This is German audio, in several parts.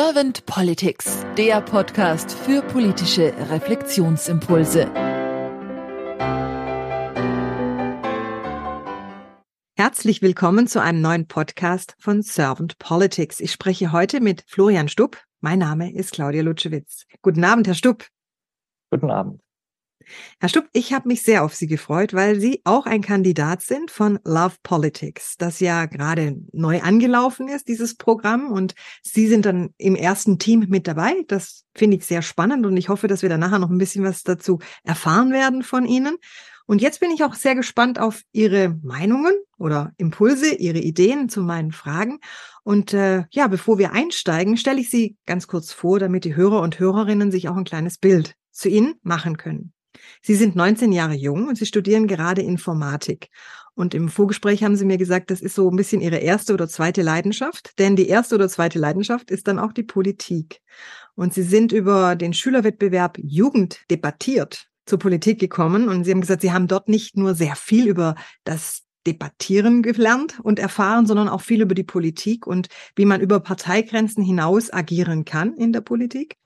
Servant Politics, der Podcast für politische Reflexionsimpulse. Herzlich willkommen zu einem neuen Podcast von Servant Politics. Ich spreche heute mit Florian Stupp. Mein Name ist Claudia Lutschewitz. Guten Abend, Herr Stupp. Guten Abend. Herr Stupp, ich habe mich sehr auf Sie gefreut, weil Sie auch ein Kandidat sind von Love Politics, das ja gerade neu angelaufen ist, dieses Programm. Und Sie sind dann im ersten Team mit dabei. Das finde ich sehr spannend und ich hoffe, dass wir dann nachher noch ein bisschen was dazu erfahren werden von Ihnen. Und jetzt bin ich auch sehr gespannt auf Ihre Meinungen oder Impulse, Ihre Ideen zu meinen Fragen. Und äh, ja, bevor wir einsteigen, stelle ich Sie ganz kurz vor, damit die Hörer und Hörerinnen sich auch ein kleines Bild zu Ihnen machen können. Sie sind 19 Jahre jung und Sie studieren gerade Informatik. Und im Vorgespräch haben Sie mir gesagt, das ist so ein bisschen Ihre erste oder zweite Leidenschaft, denn die erste oder zweite Leidenschaft ist dann auch die Politik. Und Sie sind über den Schülerwettbewerb Jugend debattiert zur Politik gekommen und Sie haben gesagt, Sie haben dort nicht nur sehr viel über das Debattieren gelernt und erfahren, sondern auch viel über die Politik und wie man über Parteigrenzen hinaus agieren kann in der Politik.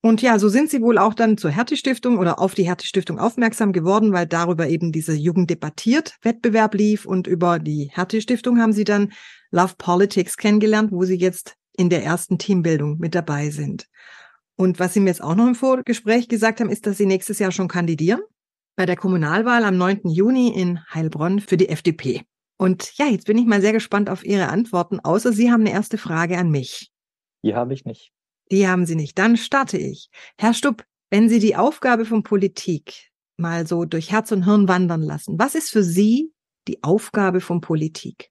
Und ja, so sind sie wohl auch dann zur Härte-Stiftung oder auf die Härte-Stiftung aufmerksam geworden, weil darüber eben dieser Jugend debattiert Wettbewerb lief und über die Härte-Stiftung haben sie dann Love Politics kennengelernt, wo sie jetzt in der ersten Teambildung mit dabei sind. Und was sie mir jetzt auch noch im Vorgespräch gesagt haben, ist, dass sie nächstes Jahr schon kandidieren bei der Kommunalwahl am 9. Juni in Heilbronn für die FDP. Und ja, jetzt bin ich mal sehr gespannt auf Ihre Antworten, außer Sie haben eine erste Frage an mich. Die habe ich nicht. Die haben Sie nicht. Dann starte ich. Herr Stupp, wenn Sie die Aufgabe von Politik mal so durch Herz und Hirn wandern lassen, was ist für Sie die Aufgabe von Politik?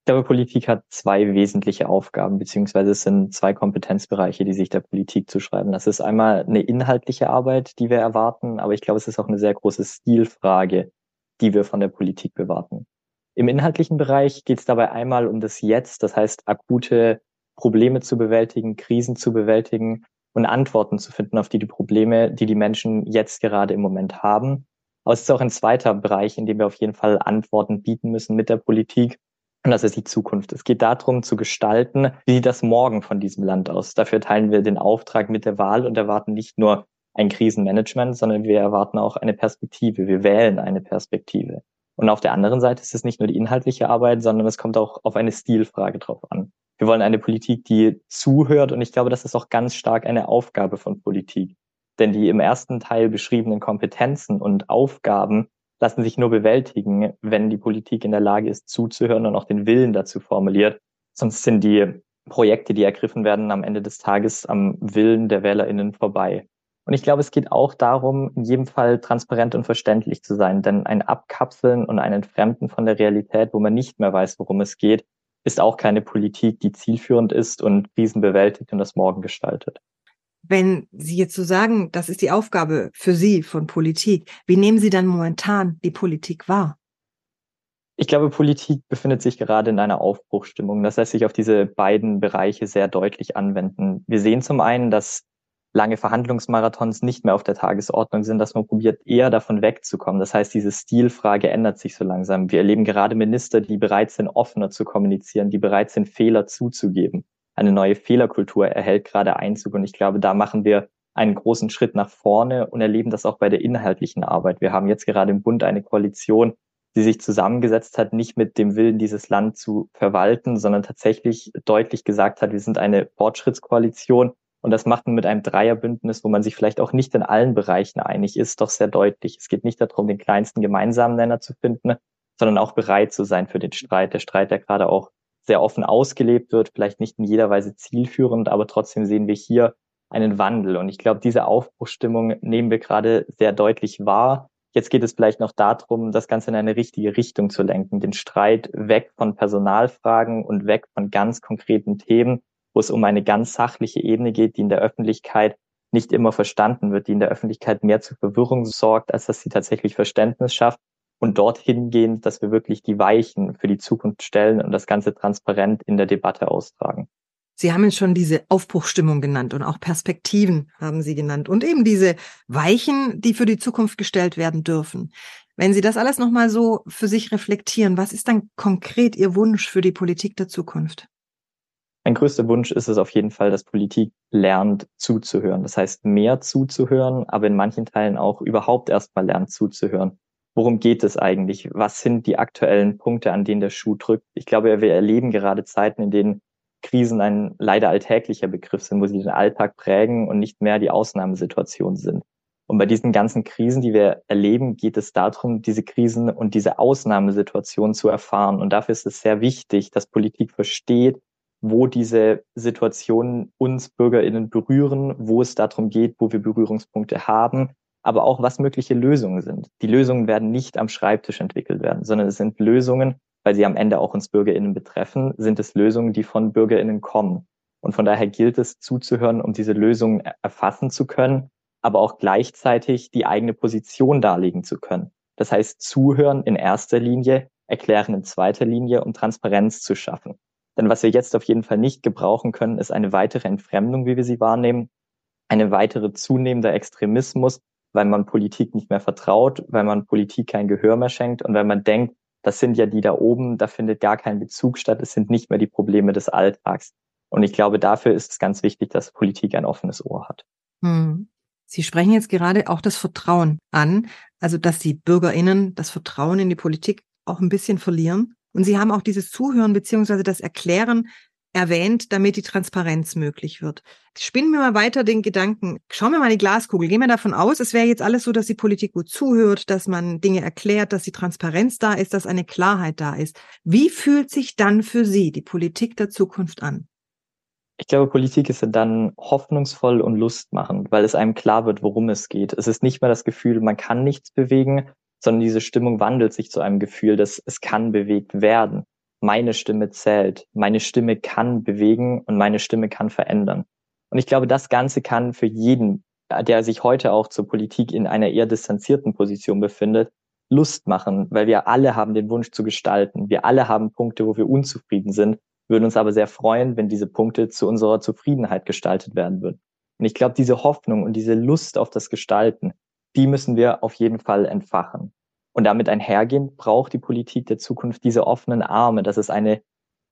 Ich glaube, Politik hat zwei wesentliche Aufgaben, beziehungsweise es sind zwei Kompetenzbereiche, die sich der Politik zuschreiben. Das ist einmal eine inhaltliche Arbeit, die wir erwarten, aber ich glaube, es ist auch eine sehr große Stilfrage, die wir von der Politik bewarten. Im inhaltlichen Bereich geht es dabei einmal um das Jetzt, das heißt akute Probleme zu bewältigen, Krisen zu bewältigen und Antworten zu finden auf die, die Probleme, die die Menschen jetzt gerade im Moment haben. Aber es ist auch ein zweiter Bereich, in dem wir auf jeden Fall Antworten bieten müssen mit der Politik. Und das ist die Zukunft. Es geht darum zu gestalten, wie sieht das Morgen von diesem Land aus. Dafür teilen wir den Auftrag mit der Wahl und erwarten nicht nur ein Krisenmanagement, sondern wir erwarten auch eine Perspektive. Wir wählen eine Perspektive. Und auf der anderen Seite ist es nicht nur die inhaltliche Arbeit, sondern es kommt auch auf eine Stilfrage drauf an. Wir wollen eine Politik, die zuhört und ich glaube, das ist auch ganz stark eine Aufgabe von Politik. Denn die im ersten Teil beschriebenen Kompetenzen und Aufgaben lassen sich nur bewältigen, wenn die Politik in der Lage ist, zuzuhören und auch den Willen dazu formuliert. Sonst sind die Projekte, die ergriffen werden, am Ende des Tages am Willen der WählerInnen vorbei. Und ich glaube, es geht auch darum, in jedem Fall transparent und verständlich zu sein, denn ein Abkapseln und ein Entfremden von der Realität, wo man nicht mehr weiß, worum es geht, ist auch keine Politik, die zielführend ist und Krisen bewältigt und das Morgen gestaltet. Wenn Sie jetzt so sagen, das ist die Aufgabe für Sie von Politik, wie nehmen Sie dann momentan die Politik wahr? Ich glaube, Politik befindet sich gerade in einer Aufbruchstimmung. Das lässt sich auf diese beiden Bereiche sehr deutlich anwenden. Wir sehen zum einen, dass lange Verhandlungsmarathons nicht mehr auf der Tagesordnung sind, dass man probiert, eher davon wegzukommen. Das heißt, diese Stilfrage ändert sich so langsam. Wir erleben gerade Minister, die bereit sind, offener zu kommunizieren, die bereit sind, Fehler zuzugeben. Eine neue Fehlerkultur erhält gerade Einzug und ich glaube, da machen wir einen großen Schritt nach vorne und erleben das auch bei der inhaltlichen Arbeit. Wir haben jetzt gerade im Bund eine Koalition, die sich zusammengesetzt hat, nicht mit dem Willen, dieses Land zu verwalten, sondern tatsächlich deutlich gesagt hat, wir sind eine Fortschrittskoalition und das macht man mit einem Dreierbündnis, wo man sich vielleicht auch nicht in allen Bereichen einig ist, doch sehr deutlich. Es geht nicht darum, den kleinsten gemeinsamen Nenner zu finden, sondern auch bereit zu sein für den Streit. Der Streit, der gerade auch sehr offen ausgelebt wird, vielleicht nicht in jeder Weise zielführend, aber trotzdem sehen wir hier einen Wandel. Und ich glaube, diese Aufbruchstimmung nehmen wir gerade sehr deutlich wahr. Jetzt geht es vielleicht noch darum, das Ganze in eine richtige Richtung zu lenken, den Streit weg von Personalfragen und weg von ganz konkreten Themen wo es um eine ganz sachliche Ebene geht, die in der Öffentlichkeit nicht immer verstanden wird, die in der Öffentlichkeit mehr zu Verwirrung sorgt, als dass sie tatsächlich Verständnis schafft und dorthin gehen, dass wir wirklich die Weichen für die Zukunft stellen und das Ganze transparent in der Debatte austragen. Sie haben schon diese Aufbruchstimmung genannt und auch Perspektiven haben Sie genannt und eben diese Weichen, die für die Zukunft gestellt werden dürfen. Wenn Sie das alles nochmal so für sich reflektieren, was ist dann konkret Ihr Wunsch für die Politik der Zukunft? Mein größter Wunsch ist es auf jeden Fall, dass Politik lernt zuzuhören. Das heißt, mehr zuzuhören, aber in manchen Teilen auch überhaupt erstmal lernt zuzuhören. Worum geht es eigentlich? Was sind die aktuellen Punkte, an denen der Schuh drückt? Ich glaube, wir erleben gerade Zeiten, in denen Krisen ein leider alltäglicher Begriff sind, wo sie den Alltag prägen und nicht mehr die Ausnahmesituation sind. Und bei diesen ganzen Krisen, die wir erleben, geht es darum, diese Krisen und diese Ausnahmesituation zu erfahren. Und dafür ist es sehr wichtig, dass Politik versteht, wo diese Situationen uns BürgerInnen berühren, wo es darum geht, wo wir Berührungspunkte haben, aber auch was mögliche Lösungen sind. Die Lösungen werden nicht am Schreibtisch entwickelt werden, sondern es sind Lösungen, weil sie am Ende auch uns BürgerInnen betreffen, sind es Lösungen, die von BürgerInnen kommen. Und von daher gilt es zuzuhören, um diese Lösungen erfassen zu können, aber auch gleichzeitig die eigene Position darlegen zu können. Das heißt, zuhören in erster Linie, erklären in zweiter Linie, um Transparenz zu schaffen. Denn was wir jetzt auf jeden Fall nicht gebrauchen können, ist eine weitere Entfremdung, wie wir sie wahrnehmen, eine weitere zunehmender Extremismus, weil man Politik nicht mehr vertraut, weil man Politik kein Gehör mehr schenkt und weil man denkt, das sind ja die da oben, da findet gar kein Bezug statt, es sind nicht mehr die Probleme des Alltags. Und ich glaube, dafür ist es ganz wichtig, dass Politik ein offenes Ohr hat. Hm. Sie sprechen jetzt gerade auch das Vertrauen an, also dass die Bürgerinnen das Vertrauen in die Politik auch ein bisschen verlieren. Und Sie haben auch dieses Zuhören beziehungsweise das Erklären erwähnt, damit die Transparenz möglich wird. Spinnen wir mal weiter den Gedanken. Schauen wir mal die Glaskugel. Gehen wir davon aus, es wäre jetzt alles so, dass die Politik gut zuhört, dass man Dinge erklärt, dass die Transparenz da ist, dass eine Klarheit da ist. Wie fühlt sich dann für Sie die Politik der Zukunft an? Ich glaube, Politik ist dann hoffnungsvoll und lustmachend, weil es einem klar wird, worum es geht. Es ist nicht mehr das Gefühl, man kann nichts bewegen, sondern diese Stimmung wandelt sich zu einem Gefühl, dass es kann bewegt werden. Meine Stimme zählt, meine Stimme kann bewegen und meine Stimme kann verändern. Und ich glaube, das Ganze kann für jeden, der sich heute auch zur Politik in einer eher distanzierten Position befindet, Lust machen, weil wir alle haben den Wunsch zu gestalten. Wir alle haben Punkte, wo wir unzufrieden sind, würden uns aber sehr freuen, wenn diese Punkte zu unserer Zufriedenheit gestaltet werden würden. Und ich glaube, diese Hoffnung und diese Lust auf das Gestalten, die müssen wir auf jeden Fall entfachen. Und damit einhergehend braucht die Politik der Zukunft diese offenen Arme, dass es eine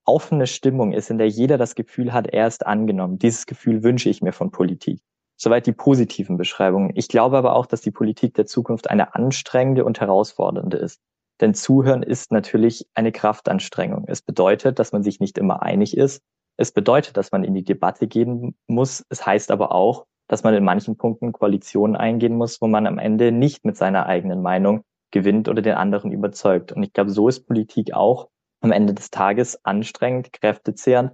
offene Stimmung ist, in der jeder das Gefühl hat, er ist angenommen. Dieses Gefühl wünsche ich mir von Politik. Soweit die positiven Beschreibungen. Ich glaube aber auch, dass die Politik der Zukunft eine anstrengende und herausfordernde ist. Denn Zuhören ist natürlich eine Kraftanstrengung. Es bedeutet, dass man sich nicht immer einig ist. Es bedeutet, dass man in die Debatte gehen muss. Es heißt aber auch, dass man in manchen Punkten Koalitionen eingehen muss, wo man am Ende nicht mit seiner eigenen Meinung gewinnt oder den anderen überzeugt. Und ich glaube, so ist Politik auch am Ende des Tages anstrengend, kräftezehrend.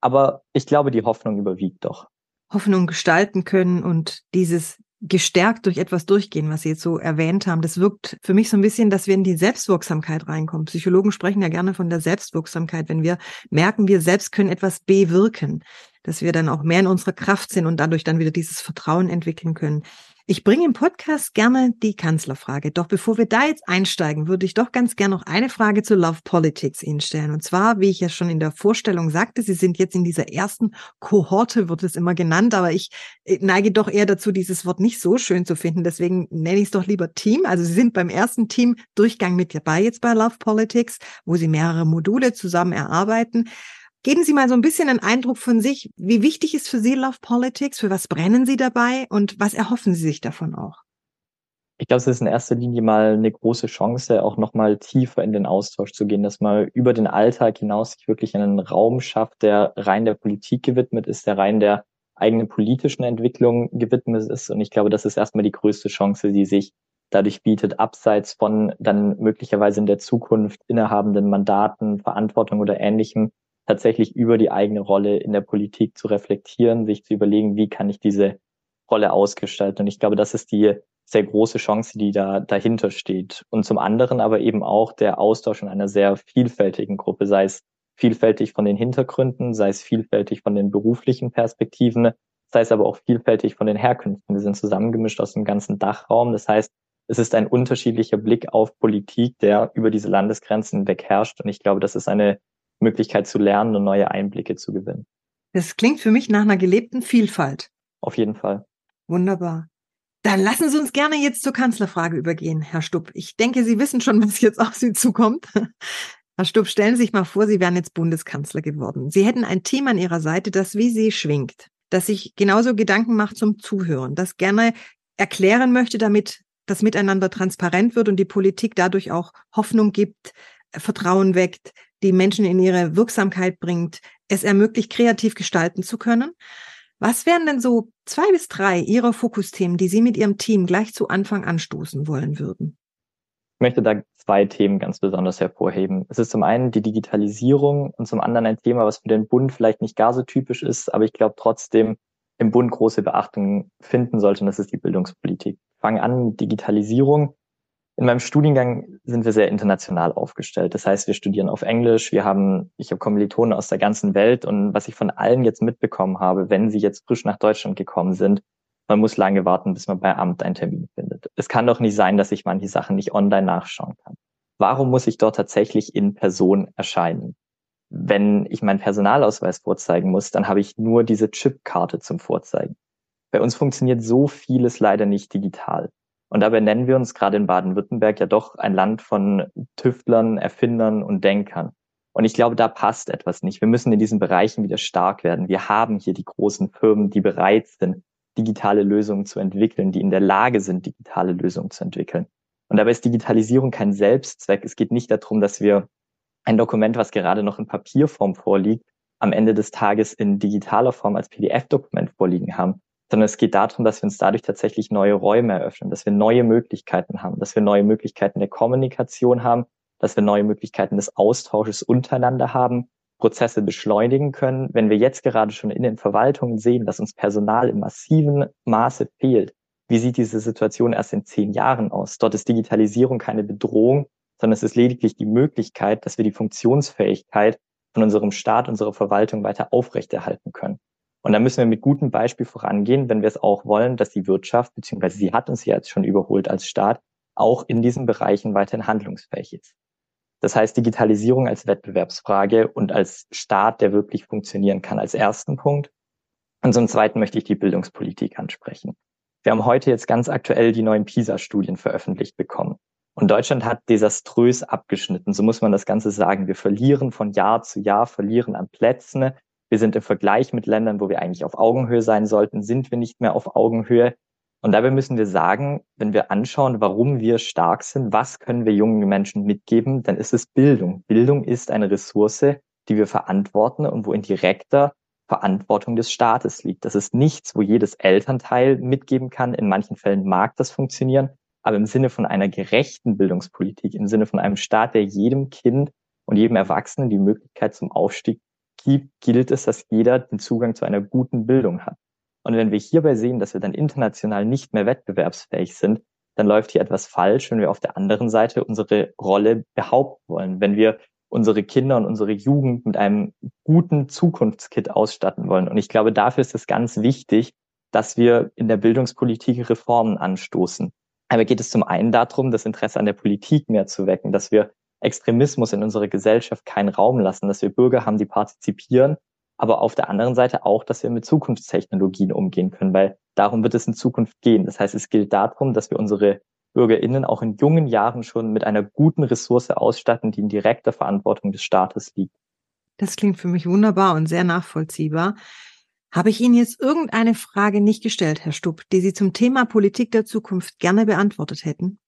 Aber ich glaube, die Hoffnung überwiegt doch. Hoffnung gestalten können und dieses gestärkt durch etwas durchgehen, was Sie jetzt so erwähnt haben. Das wirkt für mich so ein bisschen, dass wir in die Selbstwirksamkeit reinkommen. Psychologen sprechen ja gerne von der Selbstwirksamkeit, wenn wir merken, wir selbst können etwas bewirken dass wir dann auch mehr in unserer Kraft sind und dadurch dann wieder dieses Vertrauen entwickeln können. Ich bringe im Podcast gerne die Kanzlerfrage. Doch bevor wir da jetzt einsteigen, würde ich doch ganz gerne noch eine Frage zu Love Politics Ihnen stellen. Und zwar, wie ich ja schon in der Vorstellung sagte, Sie sind jetzt in dieser ersten Kohorte, wird es immer genannt, aber ich äh, neige doch eher dazu, dieses Wort nicht so schön zu finden. Deswegen nenne ich es doch lieber Team. Also Sie sind beim ersten Team Durchgang mit dabei jetzt bei Love Politics, wo Sie mehrere Module zusammen erarbeiten. Geben Sie mal so ein bisschen einen Eindruck von sich. Wie wichtig ist für Sie Love Politics? Für was brennen Sie dabei? Und was erhoffen Sie sich davon auch? Ich glaube, es ist in erster Linie mal eine große Chance, auch nochmal tiefer in den Austausch zu gehen, dass man über den Alltag hinaus sich wirklich einen Raum schafft, der rein der Politik gewidmet ist, der rein der eigenen politischen Entwicklung gewidmet ist. Und ich glaube, das ist erstmal die größte Chance, die sich dadurch bietet, abseits von dann möglicherweise in der Zukunft innehabenden Mandaten, Verantwortung oder ähnlichem, tatsächlich über die eigene Rolle in der Politik zu reflektieren, sich zu überlegen, wie kann ich diese Rolle ausgestalten. Und ich glaube, das ist die sehr große Chance, die da dahinter steht. Und zum anderen aber eben auch der Austausch in einer sehr vielfältigen Gruppe, sei es vielfältig von den Hintergründen, sei es vielfältig von den beruflichen Perspektiven, sei es aber auch vielfältig von den Herkünften. Wir sind zusammengemischt aus dem ganzen Dachraum. Das heißt, es ist ein unterschiedlicher Blick auf Politik, der über diese Landesgrenzen weg herrscht. Und ich glaube, das ist eine Möglichkeit zu lernen und neue Einblicke zu gewinnen. Das klingt für mich nach einer gelebten Vielfalt. Auf jeden Fall. Wunderbar. Dann lassen Sie uns gerne jetzt zur Kanzlerfrage übergehen, Herr Stupp. Ich denke, Sie wissen schon, was jetzt auf Sie zukommt. Herr Stubb, stellen Sie sich mal vor, Sie wären jetzt Bundeskanzler geworden. Sie hätten ein Team an Ihrer Seite, das wie Sie schwingt, das sich genauso Gedanken macht zum Zuhören, das gerne erklären möchte, damit das Miteinander transparent wird und die Politik dadurch auch Hoffnung gibt, Vertrauen weckt, die Menschen in ihre Wirksamkeit bringt, es ermöglicht, kreativ gestalten zu können. Was wären denn so zwei bis drei Ihrer Fokusthemen, die Sie mit Ihrem Team gleich zu Anfang anstoßen wollen würden? Ich möchte da zwei Themen ganz besonders hervorheben. Es ist zum einen die Digitalisierung und zum anderen ein Thema, was für den Bund vielleicht nicht gar so typisch ist, aber ich glaube trotzdem im Bund große Beachtung finden sollte, und das ist die Bildungspolitik. Ich fange an mit Digitalisierung. In meinem Studiengang sind wir sehr international aufgestellt. Das heißt, wir studieren auf Englisch, wir haben, ich habe Kommilitonen aus der ganzen Welt und was ich von allen jetzt mitbekommen habe, wenn sie jetzt frisch nach Deutschland gekommen sind, man muss lange warten, bis man bei Amt einen Termin findet. Es kann doch nicht sein, dass ich manche Sachen nicht online nachschauen kann. Warum muss ich dort tatsächlich in Person erscheinen? Wenn ich meinen Personalausweis vorzeigen muss, dann habe ich nur diese Chipkarte zum Vorzeigen. Bei uns funktioniert so vieles leider nicht digital. Und dabei nennen wir uns gerade in Baden-Württemberg ja doch ein Land von Tüftlern, Erfindern und Denkern. Und ich glaube, da passt etwas nicht. Wir müssen in diesen Bereichen wieder stark werden. Wir haben hier die großen Firmen, die bereit sind, digitale Lösungen zu entwickeln, die in der Lage sind, digitale Lösungen zu entwickeln. Und dabei ist Digitalisierung kein Selbstzweck. Es geht nicht darum, dass wir ein Dokument, was gerade noch in Papierform vorliegt, am Ende des Tages in digitaler Form als PDF-Dokument vorliegen haben, sondern es geht darum, dass wir uns dadurch tatsächlich neue Räume eröffnen, dass wir neue Möglichkeiten haben, dass wir neue Möglichkeiten der Kommunikation haben, dass wir neue Möglichkeiten des Austausches untereinander haben Prozesse beschleunigen können. Wenn wir jetzt gerade schon in den Verwaltungen sehen, dass uns Personal im massiven Maße fehlt, wie sieht diese Situation erst in zehn Jahren aus? Dort ist Digitalisierung keine Bedrohung, sondern es ist lediglich die Möglichkeit, dass wir die Funktionsfähigkeit von unserem Staat, unserer Verwaltung weiter aufrechterhalten können. Und da müssen wir mit gutem Beispiel vorangehen, wenn wir es auch wollen, dass die Wirtschaft, beziehungsweise sie hat uns ja jetzt schon überholt als Staat, auch in diesen Bereichen weiterhin handlungsfähig ist. Das heißt, Digitalisierung als Wettbewerbsfrage und als Staat, der wirklich funktionieren kann, als ersten Punkt. Und zum Zweiten möchte ich die Bildungspolitik ansprechen. Wir haben heute jetzt ganz aktuell die neuen PISA-Studien veröffentlicht bekommen. Und Deutschland hat desaströs abgeschnitten, so muss man das Ganze sagen. Wir verlieren von Jahr zu Jahr, verlieren an Plätzen. Wir sind im Vergleich mit Ländern, wo wir eigentlich auf Augenhöhe sein sollten, sind wir nicht mehr auf Augenhöhe. Und dabei müssen wir sagen, wenn wir anschauen, warum wir stark sind, was können wir jungen Menschen mitgeben, dann ist es Bildung. Bildung ist eine Ressource, die wir verantworten und wo in direkter Verantwortung des Staates liegt. Das ist nichts, wo jedes Elternteil mitgeben kann. In manchen Fällen mag das funktionieren, aber im Sinne von einer gerechten Bildungspolitik, im Sinne von einem Staat, der jedem Kind und jedem Erwachsenen die Möglichkeit zum Aufstieg gibt, gilt es, dass jeder den Zugang zu einer guten Bildung hat. Und wenn wir hierbei sehen, dass wir dann international nicht mehr wettbewerbsfähig sind, dann läuft hier etwas falsch, wenn wir auf der anderen Seite unsere Rolle behaupten wollen. Wenn wir unsere Kinder und unsere Jugend mit einem guten Zukunftskit ausstatten wollen. Und ich glaube, dafür ist es ganz wichtig, dass wir in der Bildungspolitik Reformen anstoßen. Aber geht es zum einen darum, das Interesse an der Politik mehr zu wecken, dass wir Extremismus in unserer Gesellschaft keinen Raum lassen, dass wir Bürger haben, die partizipieren aber auf der anderen Seite auch, dass wir mit Zukunftstechnologien umgehen können, weil darum wird es in Zukunft gehen. Das heißt, es gilt darum, dass wir unsere BürgerInnen auch in jungen Jahren schon mit einer guten Ressource ausstatten, die in direkter Verantwortung des Staates liegt. Das klingt für mich wunderbar und sehr nachvollziehbar. Habe ich Ihnen jetzt irgendeine Frage nicht gestellt, Herr Stubb, die Sie zum Thema Politik der Zukunft gerne beantwortet hätten?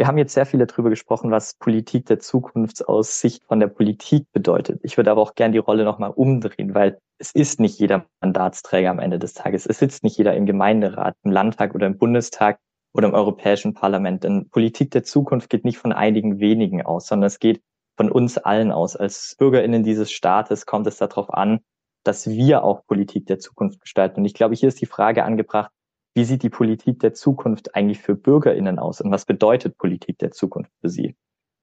Wir haben jetzt sehr viel darüber gesprochen, was Politik der Zukunft aus Sicht von der Politik bedeutet. Ich würde aber auch gern die Rolle nochmal umdrehen, weil es ist nicht jeder Mandatsträger am Ende des Tages. Es sitzt nicht jeder im Gemeinderat, im Landtag oder im Bundestag oder im Europäischen Parlament. Denn Politik der Zukunft geht nicht von einigen wenigen aus, sondern es geht von uns allen aus. Als BürgerInnen dieses Staates kommt es darauf an, dass wir auch Politik der Zukunft gestalten. Und ich glaube, hier ist die Frage angebracht, wie sieht die Politik der Zukunft eigentlich für BürgerInnen aus und was bedeutet Politik der Zukunft für sie?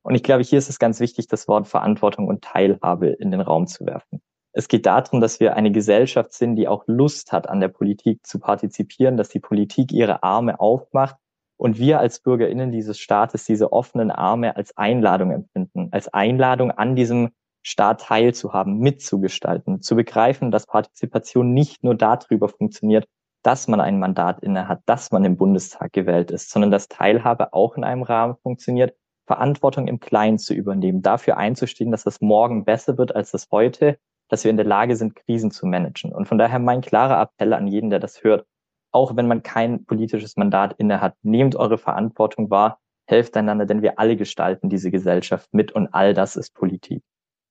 Und ich glaube, hier ist es ganz wichtig, das Wort Verantwortung und Teilhabe in den Raum zu werfen. Es geht darum, dass wir eine Gesellschaft sind, die auch Lust hat, an der Politik zu partizipieren, dass die Politik ihre Arme aufmacht und wir als BürgerInnen dieses Staates diese offenen Arme als Einladung empfinden, als Einladung an diesem Staat teilzuhaben, mitzugestalten, zu begreifen, dass Partizipation nicht nur darüber funktioniert, dass man ein Mandat inne hat, dass man im Bundestag gewählt ist, sondern dass Teilhabe auch in einem Rahmen funktioniert, Verantwortung im Kleinen zu übernehmen, dafür einzustehen, dass das morgen besser wird als das heute, dass wir in der Lage sind, Krisen zu managen. Und von daher mein klarer Appell an jeden, der das hört, auch wenn man kein politisches Mandat inne hat, nehmt eure Verantwortung wahr, helft einander, denn wir alle gestalten diese Gesellschaft mit und all das ist Politik.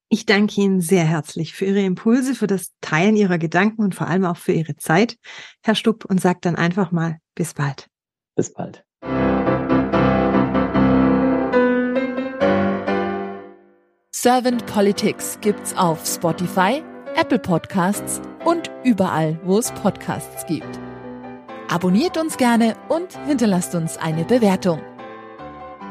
Ich danke Ihnen sehr herzlich für Ihre Impulse, für das Teilen Ihrer Gedanken und vor allem auch für Ihre Zeit, Herr Stupp, und sage dann einfach mal bis bald. Bis bald. Servant Politics gibt's auf Spotify, Apple Podcasts und überall, wo es Podcasts gibt. Abonniert uns gerne und hinterlasst uns eine Bewertung.